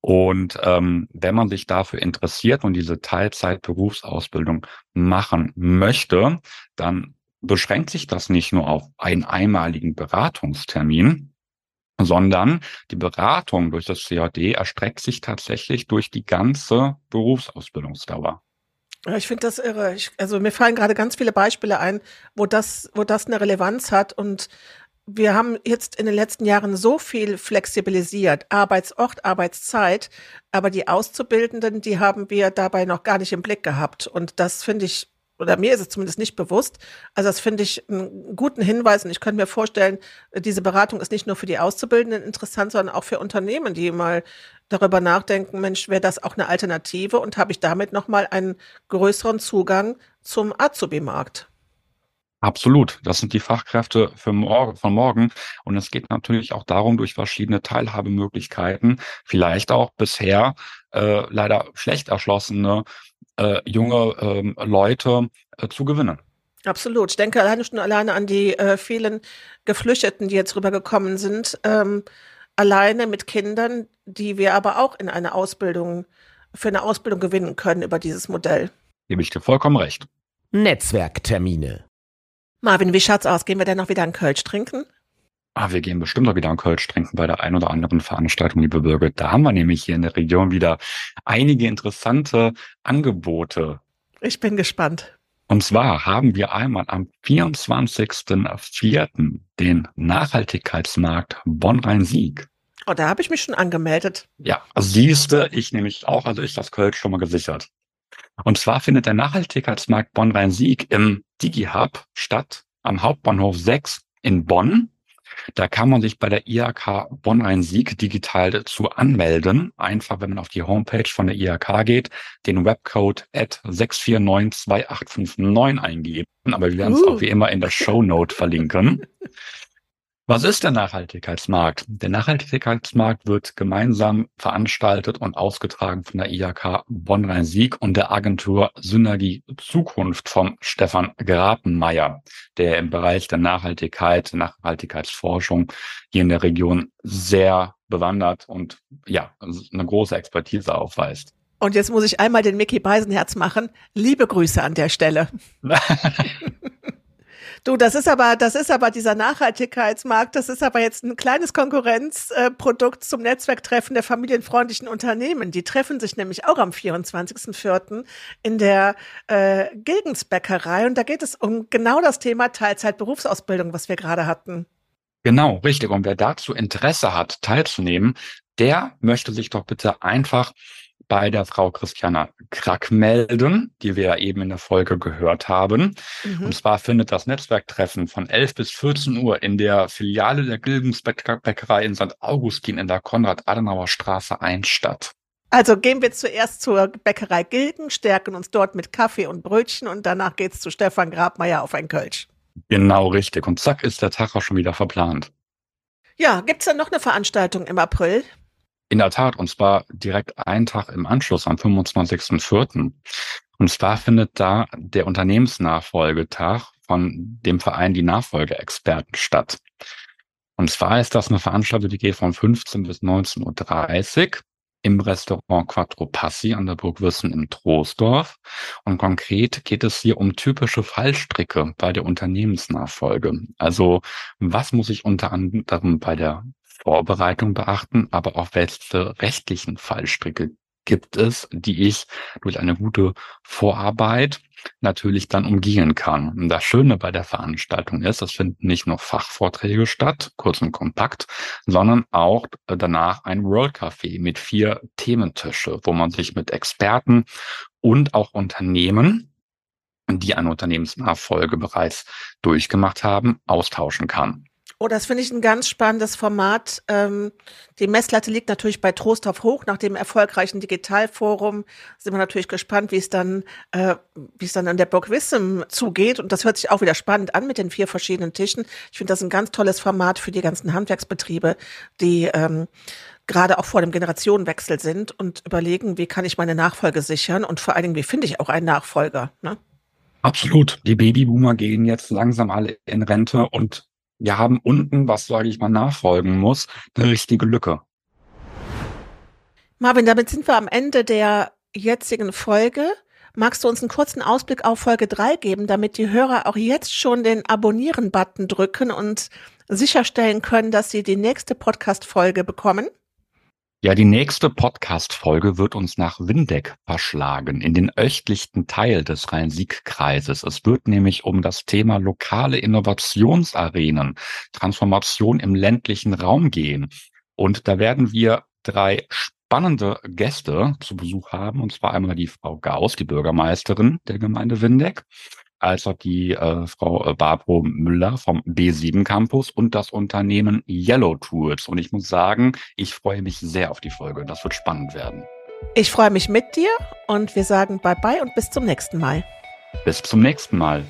Und ähm, wenn man sich dafür interessiert und diese Teilzeit-Berufsausbildung machen möchte, dann beschränkt sich das nicht nur auf einen einmaligen Beratungstermin, sondern die Beratung durch das CAD erstreckt sich tatsächlich durch die ganze Berufsausbildungsdauer. Ich finde das irre. Ich, also mir fallen gerade ganz viele Beispiele ein, wo das, wo das eine Relevanz hat. Und wir haben jetzt in den letzten Jahren so viel flexibilisiert, Arbeitsort, Arbeitszeit, aber die Auszubildenden, die haben wir dabei noch gar nicht im Blick gehabt. Und das finde ich oder mir ist es zumindest nicht bewusst. Also das finde ich einen guten Hinweis und ich könnte mir vorstellen, diese Beratung ist nicht nur für die Auszubildenden interessant, sondern auch für Unternehmen, die mal darüber nachdenken, Mensch, wäre das auch eine Alternative und habe ich damit nochmal einen größeren Zugang zum Azubi-Markt. Absolut. Das sind die Fachkräfte für morgen, von morgen. Und es geht natürlich auch darum, durch verschiedene Teilhabemöglichkeiten, vielleicht auch bisher äh, leider schlecht erschlossene äh, junge ähm, Leute äh, zu gewinnen. Absolut. Ich denke alleine schon alleine an die äh, vielen Geflüchteten, die jetzt rübergekommen sind, ähm, alleine mit Kindern, die wir aber auch in eine Ausbildung, für eine Ausbildung gewinnen können über dieses Modell. Gebe ich dir vollkommen recht. Netzwerktermine. Marvin, wie schaut's aus? Gehen wir denn noch wieder einen Kölsch trinken? Ah, wir gehen bestimmt auch wieder an Kölsch trinken bei der ein oder anderen Veranstaltung, liebe Bürger. Da haben wir nämlich hier in der Region wieder einige interessante Angebote. Ich bin gespannt. Und zwar haben wir einmal am 24.04. den Nachhaltigkeitsmarkt Bonn-Rhein-Sieg. Oh, da habe ich mich schon angemeldet. Ja, also siehste, ich nämlich auch, also ich das Kölsch schon mal gesichert. Und zwar findet der Nachhaltigkeitsmarkt Bonn-Rhein-Sieg im DigiHub statt, am Hauptbahnhof 6 in Bonn. Da kann man sich bei der IHK Bonn-Rhein-Sieg digital dazu anmelden. Einfach, wenn man auf die Homepage von der IHK geht, den Webcode at 6492859 eingeben. Aber wir werden es uh. auch wie immer in der Show Note verlinken. Was ist der Nachhaltigkeitsmarkt? Der Nachhaltigkeitsmarkt wird gemeinsam veranstaltet und ausgetragen von der IHK Bonn-Rhein-Sieg und der Agentur Synergie Zukunft vom Stefan Grapenmeier, der im Bereich der Nachhaltigkeit, Nachhaltigkeitsforschung hier in der Region sehr bewandert und ja, eine große Expertise aufweist. Und jetzt muss ich einmal den Mickey Beisenherz machen. Liebe Grüße an der Stelle. Du, das ist aber, das ist aber dieser Nachhaltigkeitsmarkt, das ist aber jetzt ein kleines Konkurrenzprodukt zum Netzwerktreffen der familienfreundlichen Unternehmen. Die treffen sich nämlich auch am 24.04. in der äh, Gilgensbäckerei und da geht es um genau das Thema Teilzeitberufsausbildung, was wir gerade hatten. Genau, richtig. Und wer dazu Interesse hat, teilzunehmen, der möchte sich doch bitte einfach bei der Frau Christiana Krack melden, die wir ja eben in der Folge gehört haben. Mhm. Und zwar findet das Netzwerktreffen von 11 bis 14 Uhr in der Filiale der Gilgens Bäckerei in St. Augustin in der Konrad-Adenauer Straße 1 statt. Also gehen wir zuerst zur Bäckerei Gilgen, stärken uns dort mit Kaffee und Brötchen und danach geht's zu Stefan Grabmeier auf ein Kölsch. Genau, richtig. Und zack ist der Tag auch schon wieder verplant. Ja, gibt's denn noch eine Veranstaltung im April? In der Tat, und zwar direkt einen Tag im Anschluss am 25.04. Und zwar findet da der Unternehmensnachfolgetag von dem Verein die Nachfolgeexperten statt. Und zwar ist das eine Veranstaltung, die geht von 15 bis 19.30 Uhr im Restaurant Quattro Passi an der Burg Wissen im Troisdorf. Und konkret geht es hier um typische Fallstricke bei der Unternehmensnachfolge. Also was muss ich unter anderem bei der Vorbereitung beachten, aber auch welche rechtlichen Fallstricke gibt es, die ich durch eine gute Vorarbeit natürlich dann umgehen kann. Und das Schöne bei der Veranstaltung ist, es finden nicht nur Fachvorträge statt, kurz und kompakt, sondern auch danach ein World Café mit vier Thementische, wo man sich mit Experten und auch Unternehmen, die eine Unternehmensnachfolge bereits durchgemacht haben, austauschen kann. Oh, das finde ich ein ganz spannendes Format. Ähm, die Messlatte liegt natürlich bei Trostorf hoch. Nach dem erfolgreichen Digitalforum sind wir natürlich gespannt, wie es dann, äh, wie es dann an der Burg Wissem zugeht. Und das hört sich auch wieder spannend an mit den vier verschiedenen Tischen. Ich finde das ein ganz tolles Format für die ganzen Handwerksbetriebe, die ähm, gerade auch vor dem Generationenwechsel sind und überlegen, wie kann ich meine Nachfolge sichern und vor allen Dingen, wie finde ich auch einen Nachfolger. Ne? Absolut. Die Babyboomer gehen jetzt langsam alle in Rente und wir haben unten, was sage ich mal nachfolgen muss, eine richtige Lücke. Marvin, damit sind wir am Ende der jetzigen Folge. Magst du uns einen kurzen Ausblick auf Folge 3 geben, damit die Hörer auch jetzt schon den Abonnieren-Button drücken und sicherstellen können, dass sie die nächste Podcast-Folge bekommen? Ja, die nächste Podcast-Folge wird uns nach Windeck verschlagen, in den östlichsten Teil des Rhein-Sieg-Kreises. Es wird nämlich um das Thema lokale Innovationsarenen, Transformation im ländlichen Raum gehen. Und da werden wir drei spannende Gäste zu Besuch haben, und zwar einmal die Frau Gauss, die Bürgermeisterin der Gemeinde Windeck, als auch die äh, Frau äh, Barbro Müller vom B7 Campus und das Unternehmen Yellow Tools. Und ich muss sagen, ich freue mich sehr auf die Folge. Das wird spannend werden. Ich freue mich mit dir und wir sagen Bye-bye und bis zum nächsten Mal. Bis zum nächsten Mal.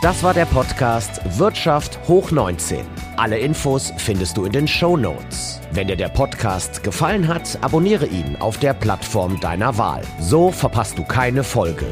Das war der Podcast Wirtschaft hoch 19. Alle Infos findest du in den Show Notes. Wenn dir der Podcast gefallen hat, abonniere ihn auf der Plattform deiner Wahl. So verpasst du keine Folge.